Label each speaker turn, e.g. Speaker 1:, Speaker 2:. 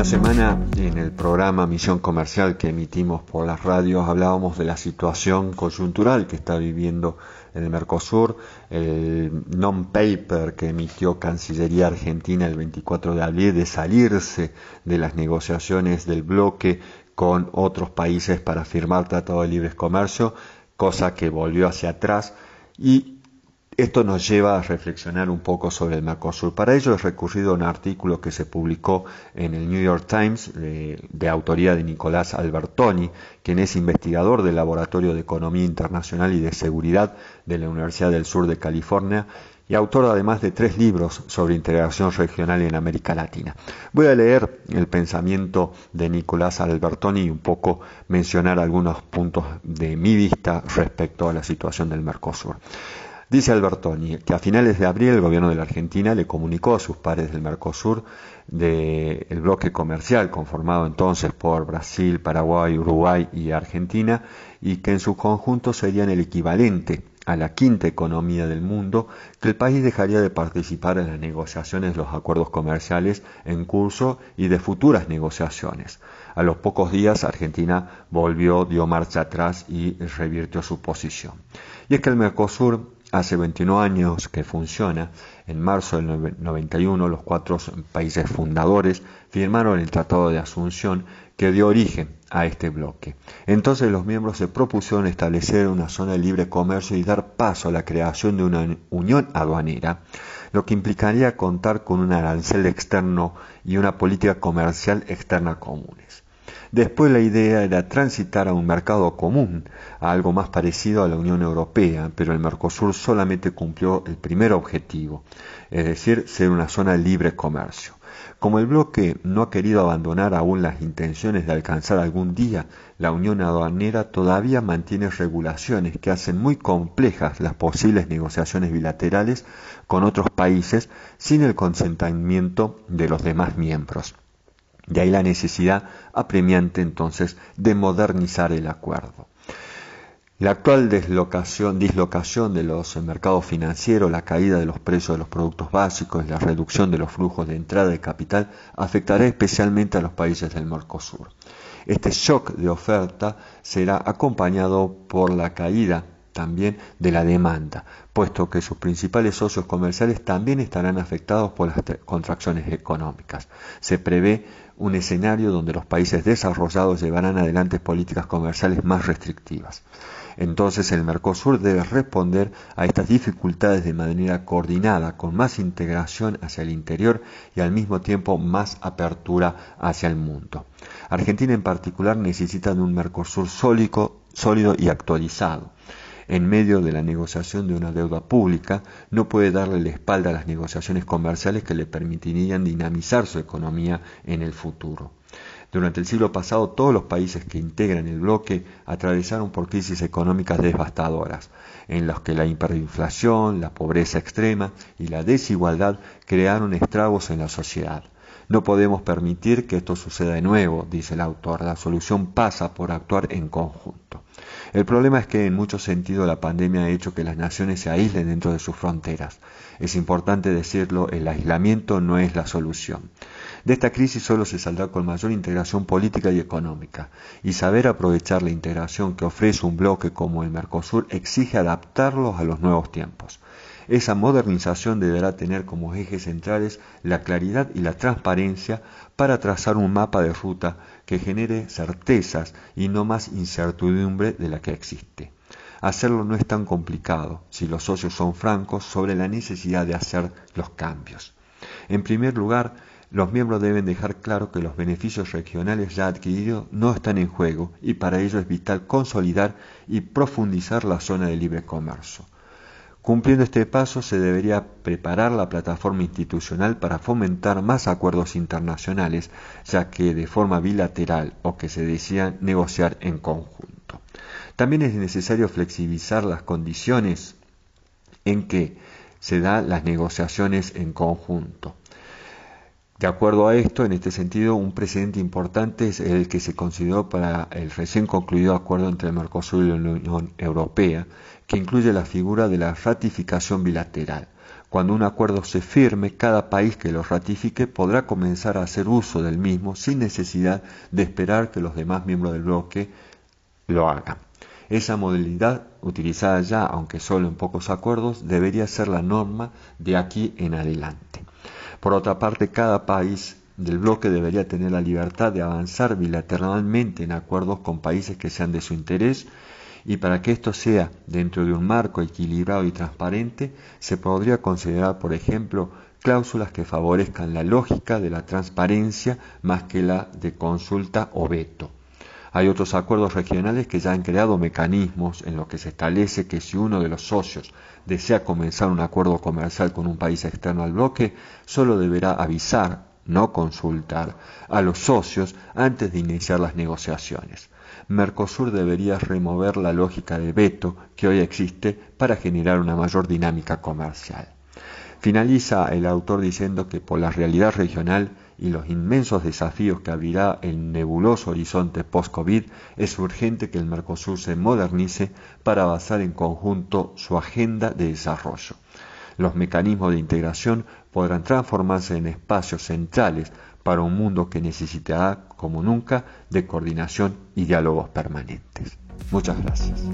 Speaker 1: una semana en el programa Misión Comercial que emitimos por las radios hablábamos de la situación coyuntural que está viviendo en el Mercosur, el non-paper que emitió Cancillería Argentina el 24 de abril de salirse de las negociaciones del bloque con otros países para firmar Tratado de Libre Comercio, cosa que volvió hacia atrás. Y esto nos lleva a reflexionar un poco sobre el Mercosur. Para ello he recurrido a un artículo que se publicó en el New York Times de, autoría de Nicolás Albertoni, quien es investigador del Laboratorio de Economía Internacional y de Seguridad de la Universidad del Sur de California y autor además de tres libros sobre integración regional en América Latina. Voy a leer el pensamiento de Nicolás Albertoni y un poco mencionar algunos puntos de mi vista respecto a la situación del Mercosur. Dice Albertoni que a finales de abril el gobierno de la Argentina le comunicó a sus pares del Mercosur del bloque comercial conformado entonces por Brasil, Paraguay, Uruguay y Argentina y que en su conjunto serían el equivalente a la quinta economía del mundo, que el país dejaría de participar en las negociaciones de los acuerdos comerciales en curso y de futuras negociaciones. A los pocos días Argentina volvió, dio marcha atrás y revirtió su posición. Y es que el Mercosur Hace 21 años que funciona. En marzo del 91 los cuatro países fundadores firmaron el Tratado de Asunción que dio origen a este bloque. Entonces los miembros se propusieron establecer una zona de libre comercio y dar paso a la creación de una unión aduanera, lo que implicaría contar con un arancel externo y una política comercial externa comunes. Después la idea era transitar a un mercado común, a algo más parecido a la Unión Europea, pero el Mercosur solamente cumplió el primer objetivo, es decir, ser una zona de libre comercio. Como el bloque no ha querido abandonar aún las intenciones de alcanzar algún día la unión aduanera, todavía mantiene regulaciones que hacen muy complejas las posibles negociaciones bilaterales con otros países sin el consentimiento de los demás miembros. De ahí la necesidad apremiante entonces de modernizar el acuerdo. La actual dislocación, dislocación de los mercados financieros, la caída de los precios de los productos básicos, la reducción de los flujos de entrada de capital afectará especialmente a los países del Mercosur. Este shock de oferta será acompañado por la caída también de la demanda, puesto que sus principales socios comerciales también estarán afectados por las contracciones económicas. Se prevé un escenario donde los países desarrollados llevarán adelante políticas comerciales más restrictivas. Entonces el Mercosur debe responder a estas dificultades de manera coordinada, con más integración hacia el interior y al mismo tiempo más apertura hacia el mundo. Argentina en particular necesita de un Mercosur sólido, sólido y actualizado en medio de la negociación de una deuda pública, no puede darle la espalda a las negociaciones comerciales que le permitirían dinamizar su economía en el futuro. Durante el siglo pasado, todos los países que integran el bloque atravesaron por crisis económicas devastadoras, en las que la hiperinflación, la pobreza extrema y la desigualdad crearon estragos en la sociedad. No podemos permitir que esto suceda de nuevo, dice el autor. La solución pasa por actuar en conjunto. El problema es que en muchos sentidos la pandemia ha hecho que las naciones se aíslen dentro de sus fronteras. Es importante decirlo, el aislamiento no es la solución. De esta crisis solo se saldrá con mayor integración política y económica, y saber aprovechar la integración que ofrece un bloque como el Mercosur exige adaptarlos a los nuevos tiempos. Esa modernización deberá tener como ejes centrales la claridad y la transparencia para trazar un mapa de ruta que genere certezas y no más incertidumbre de la que existe. Hacerlo no es tan complicado si los socios son francos sobre la necesidad de hacer los cambios. En primer lugar, los miembros deben dejar claro que los beneficios regionales ya adquiridos no están en juego y para ello es vital consolidar y profundizar la zona de libre comercio. Cumpliendo este paso se debería preparar la plataforma institucional para fomentar más acuerdos internacionales, ya que de forma bilateral o que se decían negociar en conjunto. También es necesario flexibilizar las condiciones en que se dan las negociaciones en conjunto. De acuerdo a esto, en este sentido, un precedente importante es el que se consideró para el recién concluido acuerdo entre el Mercosur y la Unión Europea, que incluye la figura de la ratificación bilateral, Cuando un acuerdo se firme, cada país que lo ratifique podrá comenzar a hacer uso del mismo sin necesidad de esperar que los demás miembros del bloque lo hagan. Esa modalidad, utilizada ya, aunque solo en pocos acuerdos, debería ser la norma de aquí en adelante. Por otra parte, cada país del bloque debería tener la libertad de avanzar bilateralmente en acuerdos con países que sean de su interés y para que esto sea dentro de un marco equilibrado y transparente, se podría considerar, por ejemplo, cláusulas que favorezcan la lógica de la transparencia más que la de consulta o veto. Hay otros acuerdos regionales que ya han creado mecanismos en los que se establece que si uno de los socios desea comenzar un acuerdo comercial con un país externo al bloque, solo deberá avisar, no consultar, a los socios antes de iniciar las negociaciones. Mercosur debería remover la lógica de veto que hoy existe para generar una mayor dinámica comercial. Finaliza el autor diciendo que por la realidad regional y los inmensos desafíos que abrirá el nebuloso horizonte post-COVID, es urgente que el Mercosur se modernice para basar en conjunto su agenda de desarrollo. Los mecanismos de integración podrán transformarse en espacios centrales para un mundo que necesitará, como nunca, de coordinación y diálogos permanentes. Muchas gracias.